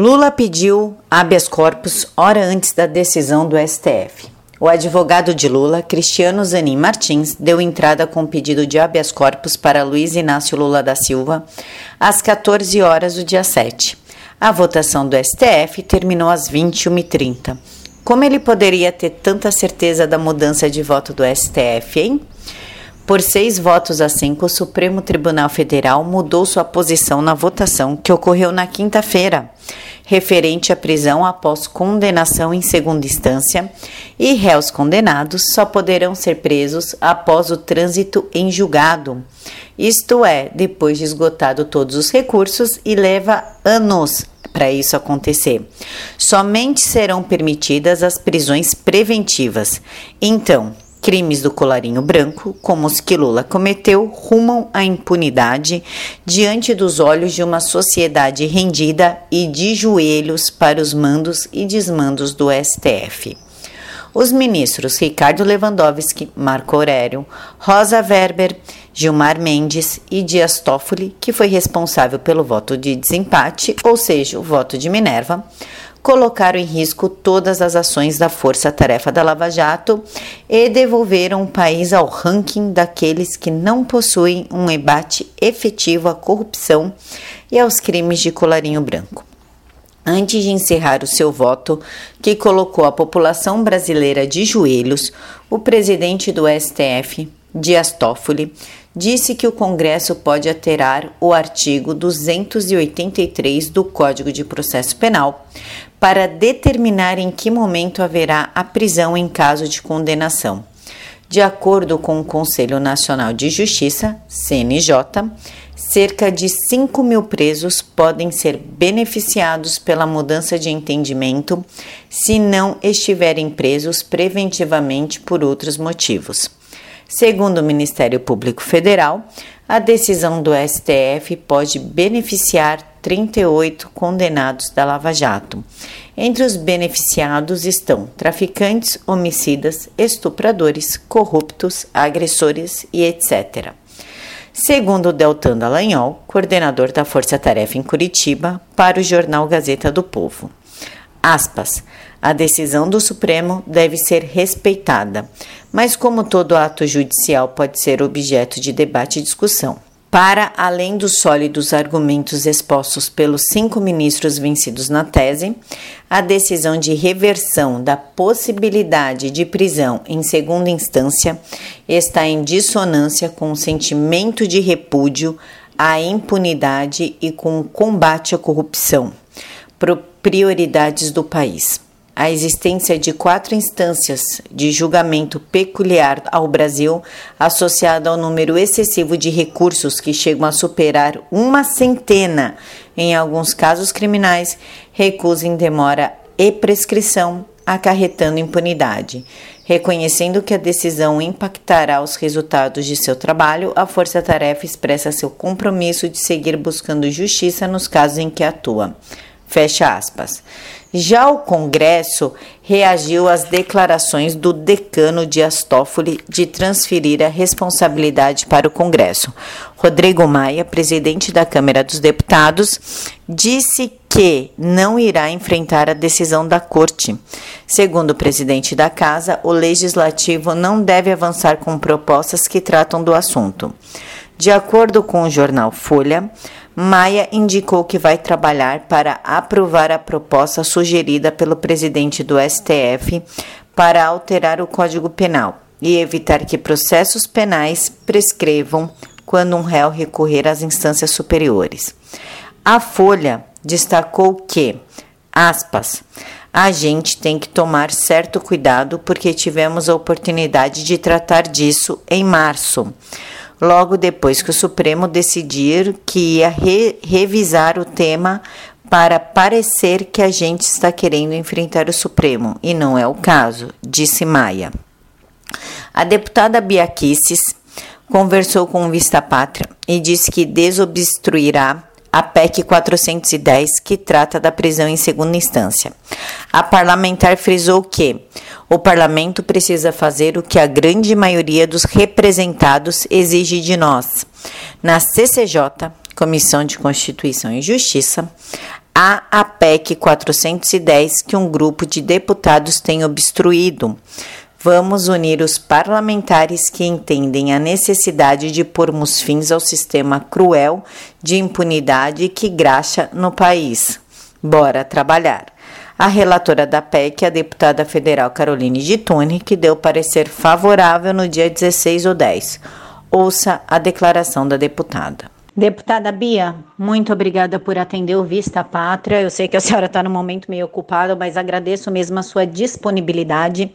Lula pediu habeas corpus hora antes da decisão do STF. O advogado de Lula, Cristiano Zanin Martins, deu entrada com pedido de habeas corpus para Luiz Inácio Lula da Silva às 14 horas do dia 7. A votação do STF terminou às 21h30. Como ele poderia ter tanta certeza da mudança de voto do STF, hein? Por seis votos a cinco, o Supremo Tribunal Federal mudou sua posição na votação que ocorreu na quinta-feira, referente à prisão após condenação em segunda instância, e réus condenados só poderão ser presos após o trânsito em julgado, isto é, depois de esgotado todos os recursos e leva anos para isso acontecer. Somente serão permitidas as prisões preventivas. Então, Crimes do colarinho branco, como os que Lula cometeu, rumam à impunidade diante dos olhos de uma sociedade rendida e de joelhos para os mandos e desmandos do STF. Os ministros Ricardo Lewandowski, Marco Aurélio, Rosa Weber, Gilmar Mendes e Dias Toffoli, que foi responsável pelo voto de desempate, ou seja, o voto de Minerva, colocaram em risco todas as ações da Força Tarefa da Lava Jato e devolveram o país ao ranking daqueles que não possuem um embate efetivo à corrupção e aos crimes de colarinho branco. Antes de encerrar o seu voto, que colocou a população brasileira de joelhos, o presidente do STF, Dias Toffoli, disse que o Congresso pode alterar o artigo 283 do Código de Processo Penal para determinar em que momento haverá a prisão em caso de condenação. De acordo com o Conselho Nacional de Justiça, CNJ, cerca de 5 mil presos podem ser beneficiados pela mudança de entendimento se não estiverem presos preventivamente por outros motivos. Segundo o Ministério Público Federal, a decisão do STF pode beneficiar 38 condenados da Lava Jato. Entre os beneficiados estão traficantes, homicidas, estupradores, corruptos, agressores e etc. Segundo Deltan Dallagnol, coordenador da Força Tarefa em Curitiba, para o jornal Gazeta do Povo. Aspas. A decisão do Supremo deve ser respeitada, mas, como todo ato judicial pode ser objeto de debate e discussão. Para além dos sólidos argumentos expostos pelos cinco ministros vencidos na tese, a decisão de reversão da possibilidade de prisão em segunda instância está em dissonância com o sentimento de repúdio à impunidade e com o combate à corrupção, prioridades do país a existência de quatro instâncias de julgamento peculiar ao Brasil, associada ao número excessivo de recursos que chegam a superar uma centena, em alguns casos criminais, recusa em demora e prescrição, acarretando impunidade. Reconhecendo que a decisão impactará os resultados de seu trabalho, a Força Tarefa expressa seu compromisso de seguir buscando justiça nos casos em que atua. Fecha aspas. Já o Congresso reagiu às declarações do decano Dias Toffoli de transferir a responsabilidade para o Congresso. Rodrigo Maia, presidente da Câmara dos Deputados, disse que não irá enfrentar a decisão da Corte. Segundo o presidente da Casa, o legislativo não deve avançar com propostas que tratam do assunto. De acordo com o jornal Folha, Maia indicou que vai trabalhar para aprovar a proposta sugerida pelo presidente do STF para alterar o Código Penal e evitar que processos penais prescrevam quando um réu recorrer às instâncias superiores. A Folha destacou que, aspas, a gente tem que tomar certo cuidado porque tivemos a oportunidade de tratar disso em março logo depois que o Supremo decidir que ia re revisar o tema para parecer que a gente está querendo enfrentar o Supremo, e não é o caso, disse Maia. A deputada Bia Kicis conversou com o Vista Pátria e disse que desobstruirá a PEC 410, que trata da prisão em segunda instância. A parlamentar frisou que o parlamento precisa fazer o que a grande maioria dos representados exige de nós. Na CCJ, Comissão de Constituição e Justiça, a APEC 410 que um grupo de deputados tem obstruído. Vamos unir os parlamentares que entendem a necessidade de pormos fins ao sistema cruel de impunidade que graxa no país. Bora trabalhar. A relatora da PEC, a deputada federal Caroline Gitone, que deu parecer favorável no dia 16 ou 10. Ouça a declaração da deputada. Deputada Bia, muito obrigada por atender o Vista Pátria. Eu sei que a senhora está no momento meio ocupada, mas agradeço mesmo a sua disponibilidade.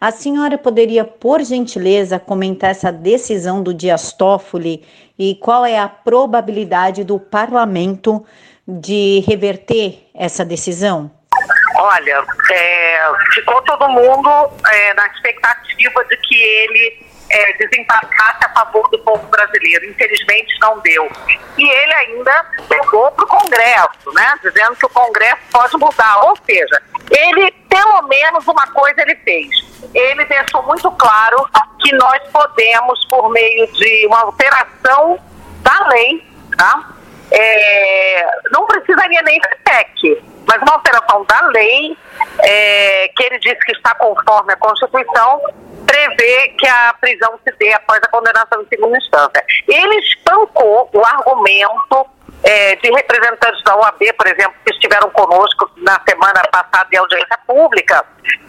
A senhora poderia, por gentileza, comentar essa decisão do Dias Toffoli e qual é a probabilidade do parlamento de reverter essa decisão? Olha, é, ficou todo mundo é, na expectativa de que ele desembarcasse a favor do povo brasileiro. Infelizmente não deu. E ele ainda pegou para o Congresso, né? Dizendo que o Congresso pode mudar. Ou seja, ele, pelo menos uma coisa ele fez. Ele deixou muito claro que nós podemos, por meio de uma alteração da lei, tá? É, não precisaria nem ser PEC, mas uma alteração da lei, é, que ele disse que está conforme a Constituição, prevê que a prisão se dê após a condenação em segunda instância. Ele espancou o argumento é, de representantes da OAB, por exemplo, que estiveram conosco na semana passada em audiência pública,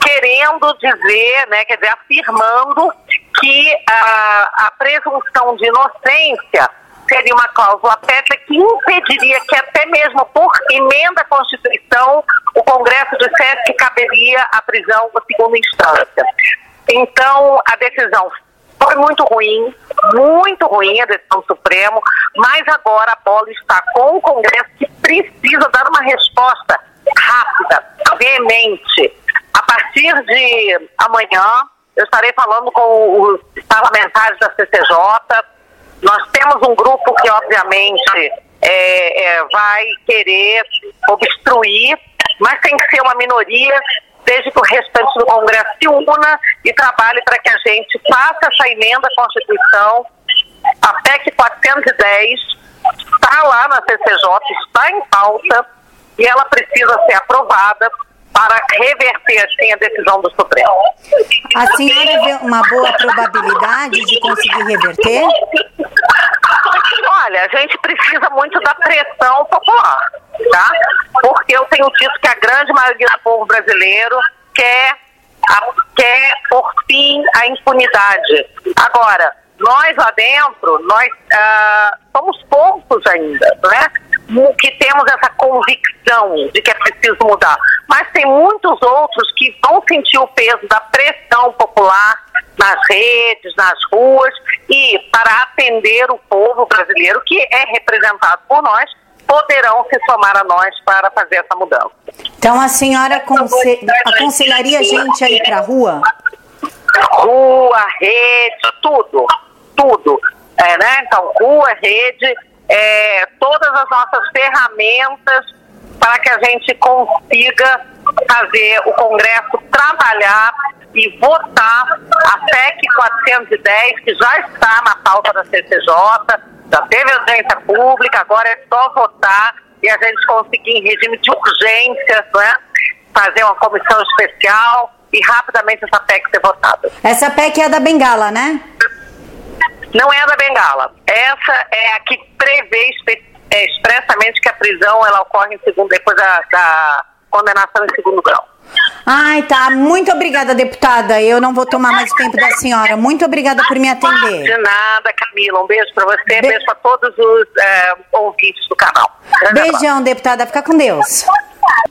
querendo dizer, né, quer dizer, afirmando que a, a presunção de inocência seria uma cláusula pétrea que impediria que até mesmo por emenda à Constituição o Congresso dissesse que caberia a prisão na segunda instância. Então, a decisão foi muito ruim, muito ruim a decisão do Supremo, mas agora a bola está com o Congresso que precisa dar uma resposta rápida, veemente. A partir de amanhã, eu estarei falando com os parlamentares da CCJ. Nós temos um grupo que, obviamente, é, é, vai querer obstruir, mas tem que ser uma minoria desde que o restante do Congresso se una e trabalhe para que a gente faça essa emenda à Constituição. A PEC 410 está lá na CCJ, está em pauta e ela precisa ser aprovada para reverter assim a decisão do Supremo. A senhora vê uma boa probabilidade de conseguir reverter? Olha, a gente precisa muito da pressão popular, tá? Porque eu tenho dito que a grande maioria do povo brasileiro quer, a, quer por fim a impunidade. Agora, nós lá dentro, nós ah, somos poucos ainda, né? Que temos essa convicção de que é preciso mudar. Mas tem muitos outros que vão sentir o peso da pressão popular nas redes, nas ruas, e para atender o povo brasileiro, que é representado por nós, poderão se somar a nós para fazer essa mudança. Então a senhora aconse aconselharia a gente a ir para a rua? Rua, rede, tudo, tudo. É, né? Então, rua, rede, é, todas as nossas ferramentas para que a gente consiga fazer o Congresso trabalhar e votar a PEC 410, que já está na pauta da CCJ, já teve audiência pública, agora é só votar e a gente conseguir em regime de urgência, né, fazer uma comissão especial e rapidamente essa PEC ser votada. Essa PEC é da Bengala, né? Não é a da Bengala. Essa é a que prevê é, expressamente que a prisão ela ocorre em segundo, depois da, da condenação em segundo grau. Ai, tá. Muito obrigada, deputada. Eu não vou tomar mais tempo da senhora. Muito obrigada por me atender. De nada, Camila. Um beijo para você, Be beijo para todos os é, ouvintes do canal. Beijão, deputada. Fica com Deus.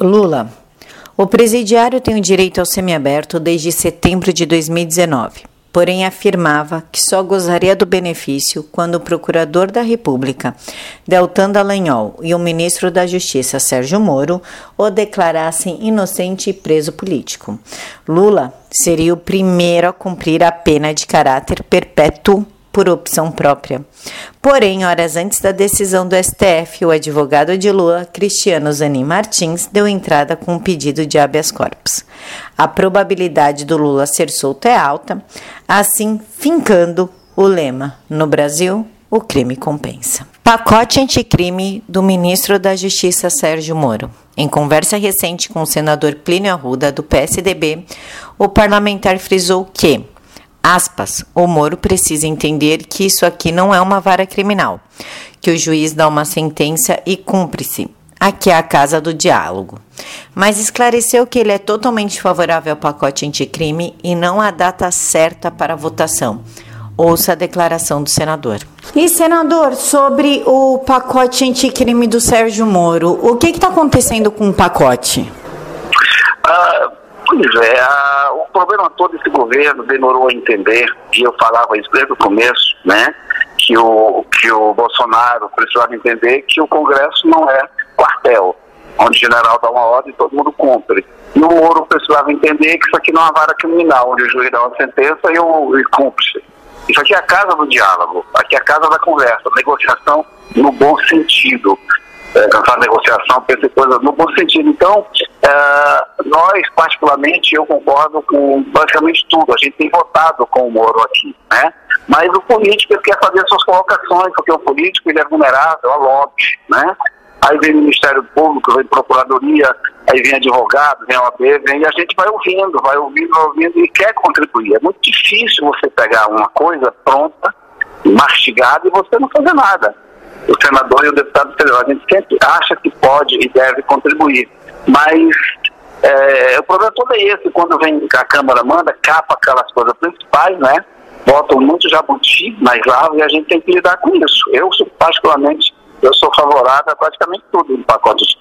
Lula. O presidiário tem o direito ao semiaberto desde setembro de 2019 porém afirmava que só gozaria do benefício quando o procurador da República, Deltan Dallagnol, e o ministro da Justiça, Sérgio Moro, o declarassem inocente e preso político. Lula seria o primeiro a cumprir a pena de caráter perpétuo por opção própria. Porém, horas antes da decisão do STF, o advogado de Lula, Cristiano Zanin Martins, deu entrada com um pedido de habeas corpus. A probabilidade do Lula ser solto é alta, assim fincando o lema: no Brasil, o crime compensa. Pacote anticrime do ministro da Justiça Sérgio Moro. Em conversa recente com o senador Plínio Arruda, do PSDB, o parlamentar frisou que, aspas, o Moro precisa entender que isso aqui não é uma vara criminal, que o juiz dá uma sentença e cumpre-se. Aqui é a casa do diálogo. Mas esclareceu que ele é totalmente favorável ao pacote anticrime e não a data certa para a votação. Ouça a declaração do senador. E, senador, sobre o pacote anticrime do Sérgio Moro, o que está acontecendo com o pacote? Ah, pois é, ah, o problema todo desse governo demorou a entender, e eu falava isso desde o começo, né? Que o, que o Bolsonaro precisava entender que o Congresso não é quartel, onde o general dá uma ordem e todo mundo cumpre. E o Moro precisava entender que isso aqui não é uma vara criminal, onde o juiz dá uma sentença e, o, e cumpre-se. Isso aqui é a casa do diálogo, aqui é a casa da conversa, negociação no bom sentido. É, essa negociação, pensar coisas no bom sentido. Então, é, nós, particularmente, eu concordo com basicamente tudo. A gente tem votado com o Moro aqui, né? Mas o político quer fazer suas colocações, porque o político ele é vulnerável a lobby, né? Aí vem o Ministério Público, vem Procuradoria, aí vem advogado, vem OAB, vem, e a gente vai ouvindo, vai ouvindo, vai ouvindo e quer contribuir. É muito difícil você pegar uma coisa pronta, mastigada e você não fazer nada. O senador e o deputado federal, a gente sempre acha que pode e deve contribuir. Mas é, o problema todo é esse, quando vem a Câmara manda, capa aquelas coisas principais, né? Botam muito jabuti nas árvores e a gente tem que lidar com isso. Eu, particularmente, eu sou favorável a praticamente tudo no pacote de